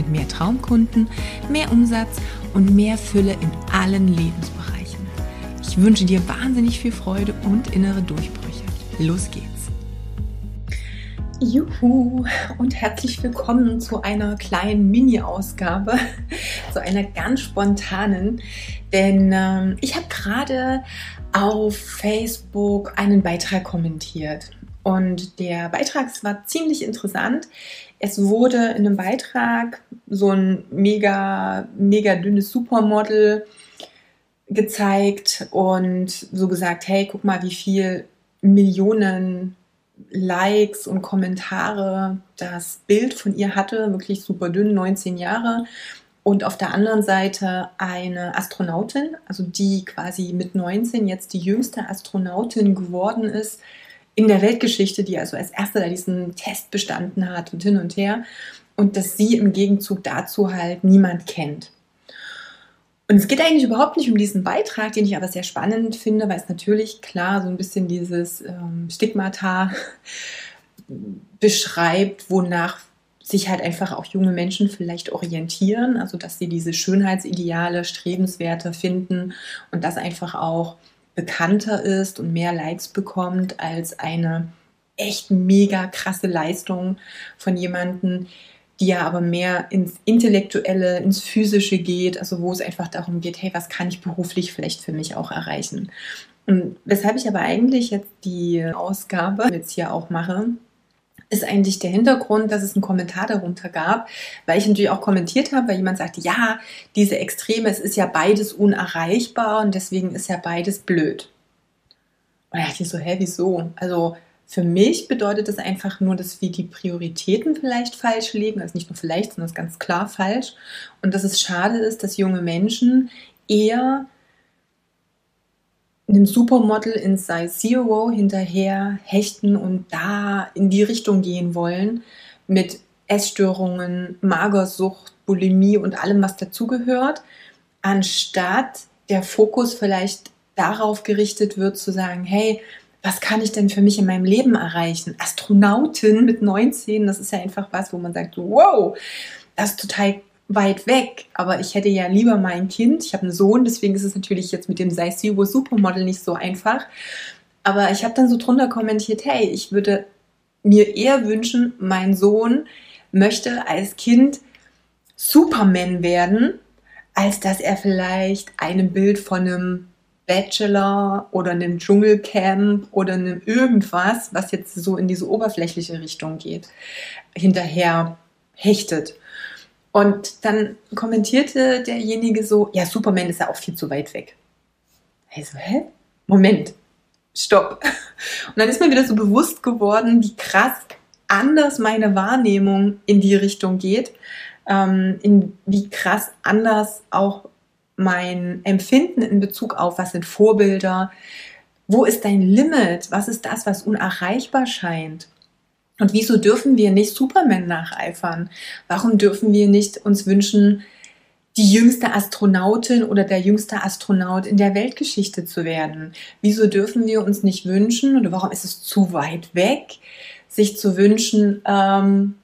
mit mehr Traumkunden, mehr Umsatz und mehr Fülle in allen Lebensbereichen. Ich wünsche dir wahnsinnig viel Freude und innere Durchbrüche. Los geht's! Juhu und herzlich willkommen zu einer kleinen Mini-Ausgabe, zu einer ganz spontanen, denn ähm, ich habe gerade auf Facebook einen Beitrag kommentiert und der Beitrag war ziemlich interessant. Es wurde in einem Beitrag so ein mega, mega dünnes Supermodel gezeigt und so gesagt, hey, guck mal, wie viel Millionen Likes und Kommentare das Bild von ihr hatte, wirklich super dünn, 19 Jahre. Und auf der anderen Seite eine Astronautin, also die quasi mit 19 jetzt die jüngste Astronautin geworden ist, in der Weltgeschichte, die also als erste da diesen Test bestanden hat und hin und her. Und dass sie im Gegenzug dazu halt niemand kennt. Und es geht eigentlich überhaupt nicht um diesen Beitrag, den ich aber sehr spannend finde, weil es natürlich klar so ein bisschen dieses ähm, Stigmata beschreibt, wonach sich halt einfach auch junge Menschen vielleicht orientieren, also dass sie diese Schönheitsideale, Strebenswerte finden und das einfach auch bekannter ist und mehr Likes bekommt als eine echt mega krasse Leistung von jemandem, die ja aber mehr ins Intellektuelle, ins Physische geht, also wo es einfach darum geht, hey, was kann ich beruflich vielleicht für mich auch erreichen? Und weshalb ich aber eigentlich jetzt die Ausgabe jetzt hier auch mache, ist eigentlich der Hintergrund, dass es einen Kommentar darunter gab, weil ich natürlich auch kommentiert habe, weil jemand sagte, ja, diese Extreme, es ist ja beides unerreichbar und deswegen ist ja beides blöd. Und da dachte ich so, hä, wieso? Also für mich bedeutet das einfach nur, dass wir die Prioritäten vielleicht falsch legen, also nicht nur vielleicht, sondern es ist ganz klar falsch. Und dass es schade ist, dass junge Menschen eher einem Supermodel in Size Zero hinterher hechten und da in die Richtung gehen wollen mit Essstörungen, Magersucht, Bulimie und allem, was dazugehört, anstatt der Fokus vielleicht darauf gerichtet wird zu sagen, hey, was kann ich denn für mich in meinem Leben erreichen? Astronautin mit 19, das ist ja einfach was, wo man sagt, wow, das ist total weit weg, aber ich hätte ja lieber mein Kind. Ich habe einen Sohn, deswegen ist es natürlich jetzt mit dem Sei Zero Supermodel nicht so einfach. Aber ich habe dann so drunter kommentiert, hey, ich würde mir eher wünschen, mein Sohn möchte als Kind Superman werden, als dass er vielleicht einem Bild von einem Bachelor oder einem Dschungelcamp oder einem irgendwas, was jetzt so in diese oberflächliche Richtung geht, hinterher hechtet. Und dann kommentierte derjenige so, ja, Superman ist ja auch viel zu weit weg. Ich so, hä? Moment, stopp. Und dann ist mir wieder so bewusst geworden, wie krass anders meine Wahrnehmung in die Richtung geht, ähm, in wie krass anders auch mein Empfinden in Bezug auf, was sind Vorbilder, wo ist dein Limit, was ist das, was unerreichbar scheint. Und wieso dürfen wir nicht Superman nacheifern? Warum dürfen wir nicht uns wünschen, die jüngste Astronautin oder der jüngste Astronaut in der Weltgeschichte zu werden? Wieso dürfen wir uns nicht wünschen oder warum ist es zu weit weg, sich zu wünschen, ähm,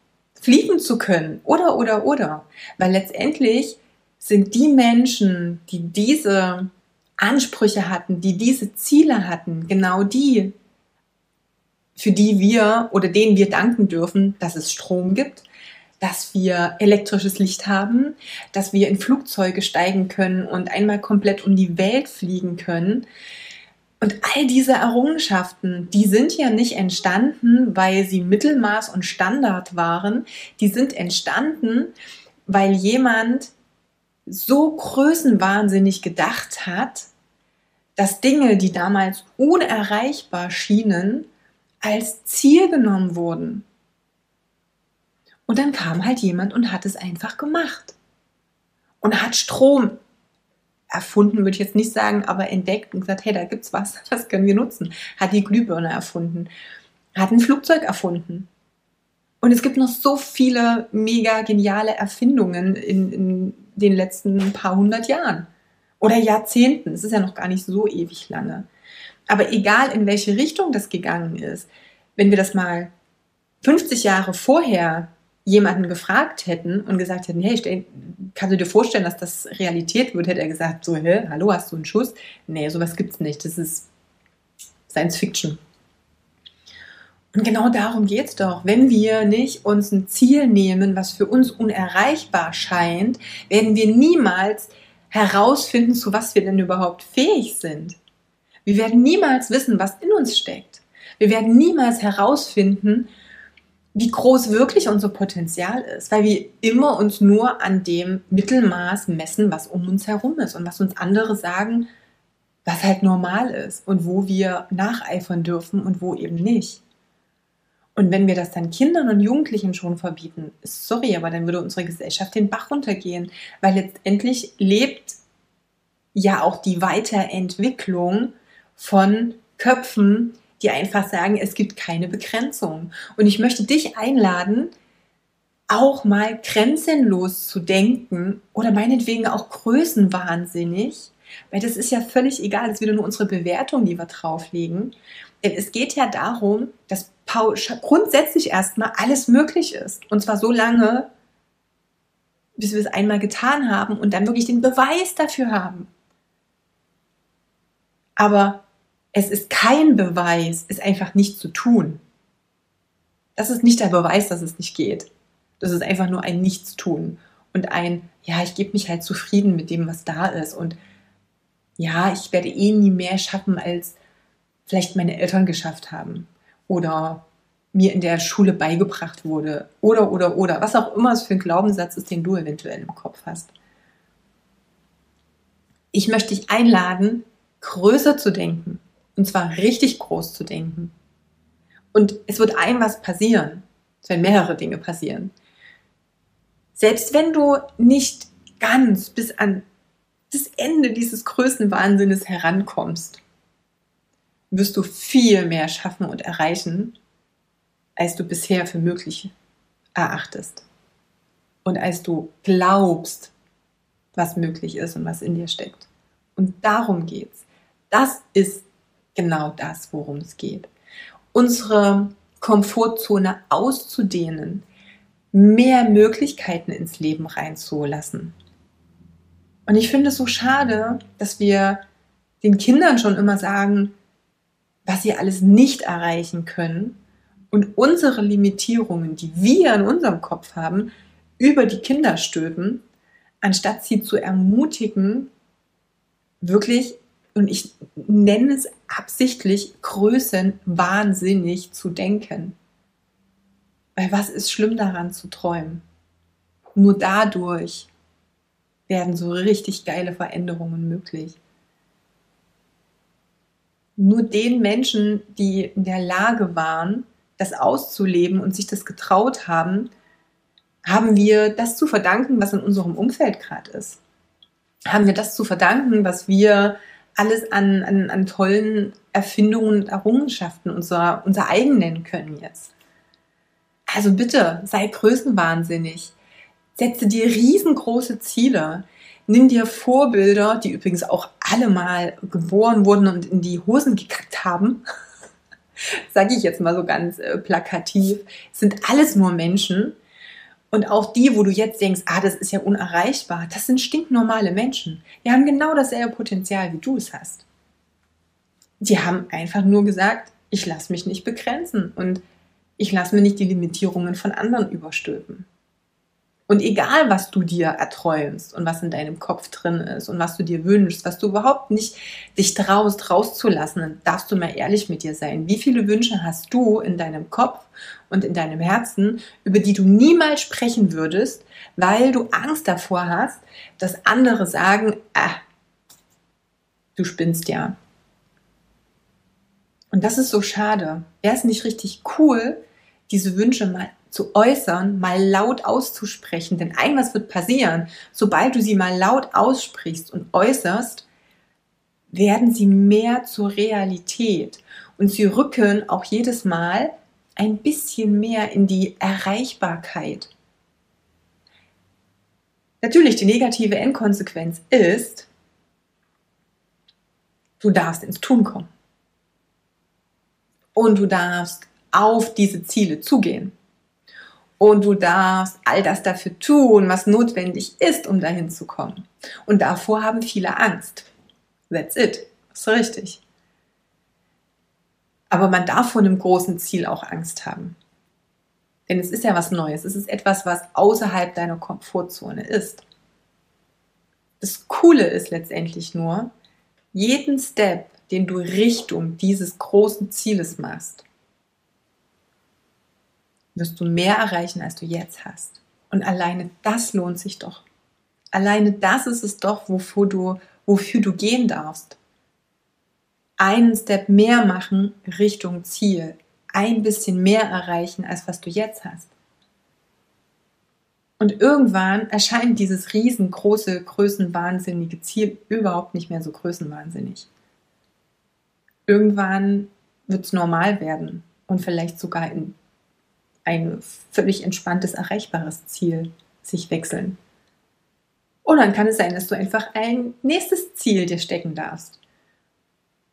fliegen zu können? Oder, oder, oder. Weil letztendlich sind die Menschen, die diese Ansprüche hatten, die diese Ziele hatten, genau die, für die wir oder denen wir danken dürfen, dass es Strom gibt, dass wir elektrisches Licht haben, dass wir in Flugzeuge steigen können und einmal komplett um die Welt fliegen können. Und all diese Errungenschaften, die sind ja nicht entstanden, weil sie Mittelmaß und Standard waren. Die sind entstanden, weil jemand so größenwahnsinnig gedacht hat, dass Dinge, die damals unerreichbar schienen, als Ziel genommen wurden. Und dann kam halt jemand und hat es einfach gemacht. Und hat Strom erfunden, würde ich jetzt nicht sagen, aber entdeckt und gesagt, hey, da gibt's was, das können wir nutzen. Hat die Glühbirne erfunden. Hat ein Flugzeug erfunden. Und es gibt noch so viele mega geniale Erfindungen in, in den letzten paar hundert Jahren oder Jahrzehnten. Es ist ja noch gar nicht so ewig lange. Aber egal in welche Richtung das gegangen ist, wenn wir das mal 50 Jahre vorher jemanden gefragt hätten und gesagt hätten, hey, stell, kannst du dir vorstellen, dass das Realität wird, hätte er gesagt, so, hä, hallo, hast du einen Schuss? Nee, sowas gibt's nicht. Das ist Science Fiction. Und genau darum geht es doch. Wenn wir nicht uns ein Ziel nehmen, was für uns unerreichbar scheint, werden wir niemals herausfinden, zu was wir denn überhaupt fähig sind. Wir werden niemals wissen, was in uns steckt. Wir werden niemals herausfinden, wie groß wirklich unser Potenzial ist, weil wir immer uns nur an dem Mittelmaß messen, was um uns herum ist und was uns andere sagen, was halt normal ist und wo wir nacheifern dürfen und wo eben nicht. Und wenn wir das dann Kindern und Jugendlichen schon verbieten, sorry, aber dann würde unsere Gesellschaft den Bach runtergehen, weil letztendlich lebt ja auch die Weiterentwicklung von Köpfen, die einfach sagen, es gibt keine Begrenzung. Und ich möchte dich einladen, auch mal grenzenlos zu denken oder meinetwegen auch größenwahnsinnig, weil das ist ja völlig egal, das ist wieder nur unsere Bewertung, die wir drauflegen. Denn es geht ja darum, dass grundsätzlich erstmal alles möglich ist. Und zwar so lange, bis wir es einmal getan haben und dann wirklich den Beweis dafür haben. Aber es ist kein Beweis, es einfach nicht zu tun. Das ist nicht der Beweis, dass es nicht geht. Das ist einfach nur ein Nichtstun und ein, ja, ich gebe mich halt zufrieden mit dem, was da ist und ja, ich werde eh nie mehr schaffen, als vielleicht meine Eltern geschafft haben oder mir in der Schule beigebracht wurde oder oder oder was auch immer es für ein Glaubenssatz ist, den du eventuell im Kopf hast. Ich möchte dich einladen, größer zu denken, und zwar richtig groß zu denken. Und es wird ein was passieren. Es werden mehrere Dinge passieren. Selbst wenn du nicht ganz bis an das Ende dieses Größenwahnsinnes herankommst, wirst du viel mehr schaffen und erreichen, als du bisher für möglich erachtest. Und als du glaubst, was möglich ist und was in dir steckt. Und darum geht's. Das ist genau das, worum es geht. Unsere Komfortzone auszudehnen, mehr Möglichkeiten ins Leben reinzulassen. Und ich finde es so schade, dass wir den Kindern schon immer sagen, was sie alles nicht erreichen können und unsere Limitierungen, die wir in unserem Kopf haben, über die Kinder stülpen, anstatt sie zu ermutigen, wirklich und ich nenne es absichtlich Größen wahnsinnig zu denken. Weil was ist schlimm daran zu träumen? Nur dadurch werden so richtig geile Veränderungen möglich. Nur den Menschen, die in der Lage waren, das auszuleben und sich das getraut haben, haben wir das zu verdanken, was in unserem Umfeld gerade ist. Haben wir das zu verdanken, was wir alles an, an, an tollen Erfindungen und Errungenschaften unser, unser eigen nennen können jetzt. Also bitte, sei größenwahnsinnig. Setze dir riesengroße Ziele. Nimm dir Vorbilder, die übrigens auch alle mal geboren wurden und in die Hosen gekackt haben. Sage ich jetzt mal so ganz äh, plakativ. Es sind alles nur Menschen, und auch die, wo du jetzt denkst, ah, das ist ja unerreichbar, das sind stinknormale Menschen. Die haben genau dasselbe Potenzial, wie du es hast. Die haben einfach nur gesagt, ich lasse mich nicht begrenzen und ich lasse mir nicht die Limitierungen von anderen überstülpen. Und egal, was du dir erträumst und was in deinem Kopf drin ist und was du dir wünschst, was du überhaupt nicht dich traust, rauszulassen, dann darfst du mal ehrlich mit dir sein. Wie viele Wünsche hast du in deinem Kopf und in deinem Herzen, über die du niemals sprechen würdest, weil du Angst davor hast, dass andere sagen, ah, du spinnst ja. Und das ist so schade. Wäre es nicht richtig cool, diese Wünsche mal zu äußern, mal laut auszusprechen. Denn ein was wird passieren, sobald du sie mal laut aussprichst und äußerst, werden sie mehr zur Realität. Und sie rücken auch jedes Mal ein bisschen mehr in die Erreichbarkeit. Natürlich, die negative Endkonsequenz ist, du darfst ins Tun kommen. Und du darfst auf diese Ziele zugehen. Und du darfst all das dafür tun, was notwendig ist, um dahin zu kommen. Und davor haben viele Angst. That's it. Ist richtig. Aber man darf vor einem großen Ziel auch Angst haben. Denn es ist ja was Neues. Es ist etwas, was außerhalb deiner Komfortzone ist. Das Coole ist letztendlich nur, jeden Step, den du Richtung dieses großen Zieles machst, wirst du mehr erreichen, als du jetzt hast. Und alleine das lohnt sich doch. Alleine das ist es doch, wofür du, wofür du gehen darfst. Einen Step mehr machen Richtung Ziel. Ein bisschen mehr erreichen, als was du jetzt hast. Und irgendwann erscheint dieses riesengroße, größenwahnsinnige Ziel überhaupt nicht mehr so größenwahnsinnig. Irgendwann wird es normal werden und vielleicht sogar in ein völlig entspanntes, erreichbares Ziel sich wechseln. Und dann kann es sein, dass du einfach ein nächstes Ziel dir stecken darfst.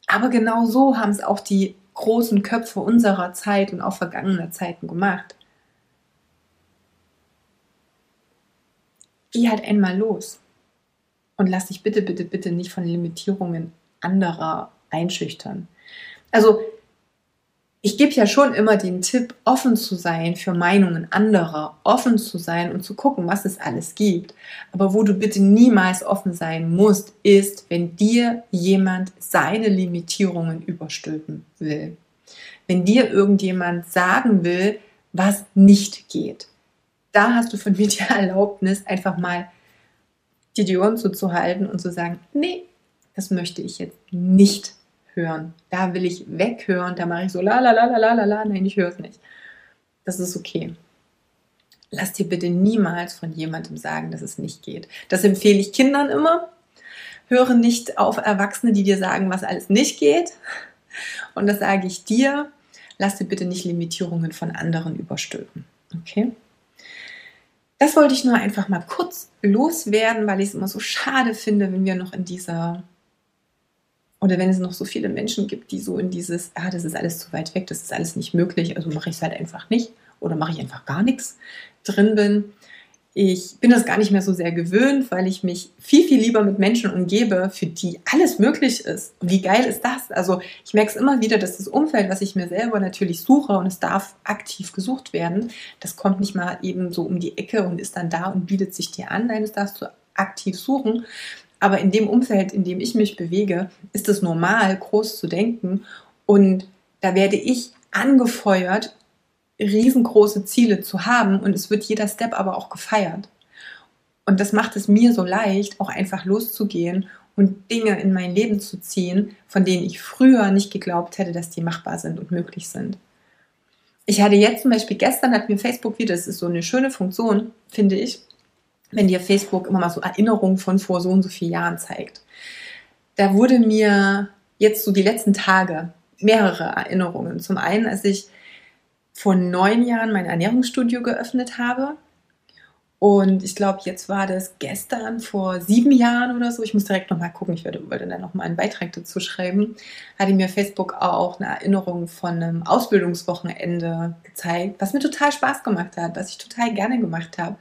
Aber genau so haben es auch die großen Köpfe unserer Zeit und auch vergangener Zeiten gemacht. Geh halt einmal los und lass dich bitte, bitte, bitte nicht von Limitierungen anderer einschüchtern. Also ich gebe ja schon immer den Tipp, offen zu sein für Meinungen anderer, offen zu sein und zu gucken, was es alles gibt. Aber wo du bitte niemals offen sein musst, ist, wenn dir jemand seine Limitierungen überstülpen will. Wenn dir irgendjemand sagen will, was nicht geht. Da hast du von mir die Erlaubnis, einfach mal die Ohren zuzuhalten und zu sagen, nee, das möchte ich jetzt nicht hören. Da will ich weghören, da mache ich so la la la la la la nein, ich höre es nicht. Das ist okay. Lass dir bitte niemals von jemandem sagen, dass es nicht geht. Das empfehle ich Kindern immer. Höre nicht auf Erwachsene, die dir sagen, was alles nicht geht. Und das sage ich dir. Lass dir bitte nicht Limitierungen von anderen überstülpen. Okay? Das wollte ich nur einfach mal kurz loswerden, weil ich es immer so schade finde, wenn wir noch in dieser oder wenn es noch so viele Menschen gibt, die so in dieses, ah, das ist alles zu weit weg, das ist alles nicht möglich, also mache ich es halt einfach nicht oder mache ich einfach gar nichts drin bin. Ich bin das gar nicht mehr so sehr gewöhnt, weil ich mich viel, viel lieber mit Menschen umgebe, für die alles möglich ist. Und wie geil ist das? Also ich merke es immer wieder, dass das Umfeld, was ich mir selber natürlich suche und es darf aktiv gesucht werden, das kommt nicht mal eben so um die Ecke und ist dann da und bietet sich dir an. Nein, das darfst du aktiv suchen. Aber in dem Umfeld, in dem ich mich bewege, ist es normal, groß zu denken. Und da werde ich angefeuert, riesengroße Ziele zu haben. Und es wird jeder Step aber auch gefeiert. Und das macht es mir so leicht, auch einfach loszugehen und Dinge in mein Leben zu ziehen, von denen ich früher nicht geglaubt hätte, dass die machbar sind und möglich sind. Ich hatte jetzt zum Beispiel gestern hat mir Facebook wieder, das ist so eine schöne Funktion, finde ich, wenn dir Facebook immer mal so Erinnerungen von vor so und so vielen Jahren zeigt. Da wurde mir jetzt so die letzten Tage mehrere Erinnerungen. Zum einen, als ich vor neun Jahren mein Ernährungsstudio geöffnet habe. Und ich glaube, jetzt war das gestern vor sieben Jahren oder so. Ich muss direkt nochmal gucken. Ich werde, wollte dann nochmal einen Beitrag dazu schreiben. Hatte mir Facebook auch eine Erinnerung von einem Ausbildungswochenende gezeigt, was mir total Spaß gemacht hat, was ich total gerne gemacht habe.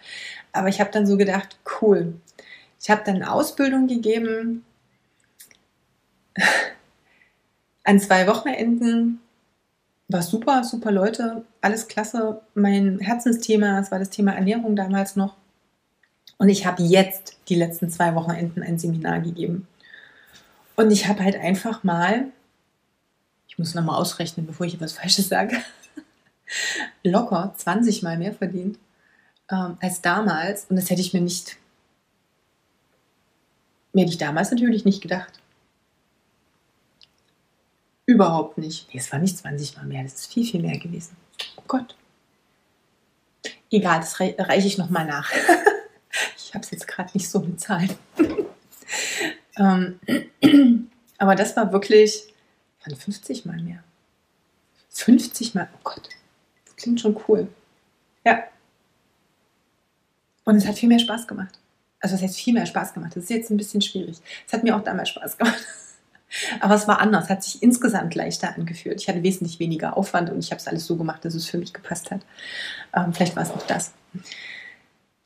Aber ich habe dann so gedacht, cool. Ich habe dann Ausbildung gegeben an zwei Wochenenden. War super, super Leute, alles klasse. Mein Herzensthema, das war das Thema Ernährung damals noch. Und ich habe jetzt die letzten zwei Wochenenden ein Seminar gegeben. Und ich habe halt einfach mal, ich muss nochmal ausrechnen, bevor ich etwas Falsches sage, locker 20 Mal mehr verdient ähm, als damals. Und das hätte ich mir nicht, mir hätte ich damals natürlich nicht gedacht. Überhaupt nicht. Nee, es war nicht 20 Mal mehr, das ist viel, viel mehr gewesen. Oh Gott. egal, das reiche ich nochmal nach. ich habe es jetzt gerade nicht so mit Zahlen. ähm, aber das war wirklich, waren 50 Mal mehr. 50 Mal, oh Gott, das klingt schon cool. Ja. Und es hat viel mehr Spaß gemacht. Also es hat viel mehr Spaß gemacht. Das ist jetzt ein bisschen schwierig. Es hat mir auch damals Spaß gemacht. Aber es war anders, hat sich insgesamt leichter angefühlt. Ich hatte wesentlich weniger Aufwand und ich habe es alles so gemacht, dass es für mich gepasst hat. Ähm, vielleicht war es auch das.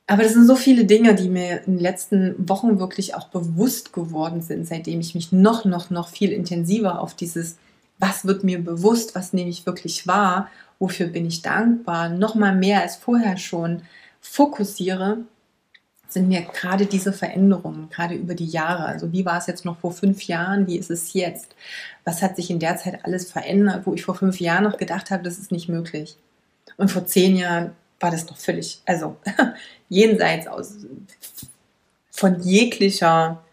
Aber das sind so viele Dinge, die mir in den letzten Wochen wirklich auch bewusst geworden sind, seitdem ich mich noch, noch, noch viel intensiver auf dieses, was wird mir bewusst, was nehme ich wirklich wahr, wofür bin ich dankbar, noch mal mehr als vorher schon fokussiere sind mir gerade diese Veränderungen, gerade über die Jahre. Also wie war es jetzt noch vor fünf Jahren, wie ist es jetzt? Was hat sich in der Zeit alles verändert, wo ich vor fünf Jahren noch gedacht habe, das ist nicht möglich. Und vor zehn Jahren war das noch völlig, also jenseits aus von jeglicher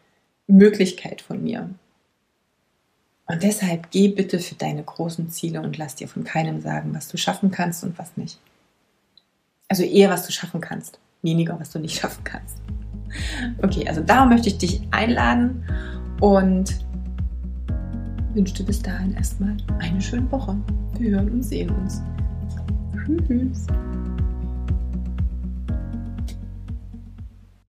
Möglichkeit von mir. Und deshalb geh bitte für deine großen Ziele und lass dir von keinem sagen, was du schaffen kannst und was nicht. Also eher, was du schaffen kannst weniger, was du nicht schaffen kannst. Okay, also da möchte ich dich einladen und wünsche dir bis dahin erstmal eine schöne Woche. Wir hören und sehen uns. Tschüss.